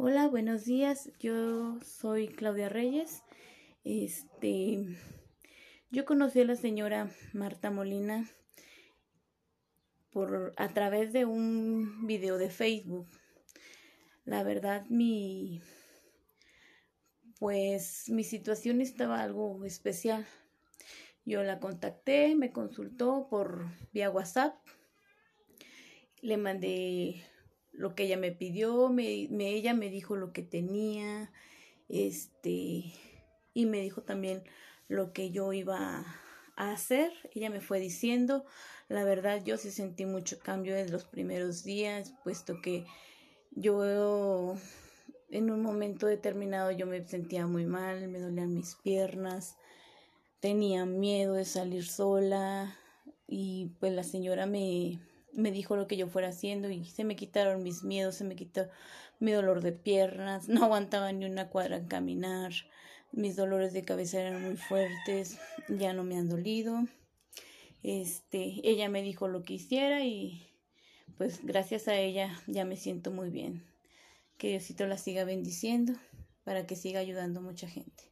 Hola, buenos días. Yo soy Claudia Reyes. Este, yo conocí a la señora Marta Molina por a través de un video de Facebook. La verdad, mi pues mi situación estaba algo especial. Yo la contacté, me consultó por vía WhatsApp. Le mandé lo que ella me pidió, me, me, ella me dijo lo que tenía, este, y me dijo también lo que yo iba a hacer. Ella me fue diciendo, la verdad yo sí sentí mucho cambio en los primeros días, puesto que yo en un momento determinado yo me sentía muy mal, me dolían mis piernas, tenía miedo de salir sola y pues la señora me, me dijo lo que yo fuera haciendo y se me quitaron mis miedos, se me quitó mi dolor de piernas, no aguantaba ni una cuadra en caminar, mis dolores de cabeza eran muy fuertes, ya no me han dolido. Este, ella me dijo lo que hiciera y pues gracias a ella ya me siento muy bien. Que Diosito la siga bendiciendo para que siga ayudando a mucha gente.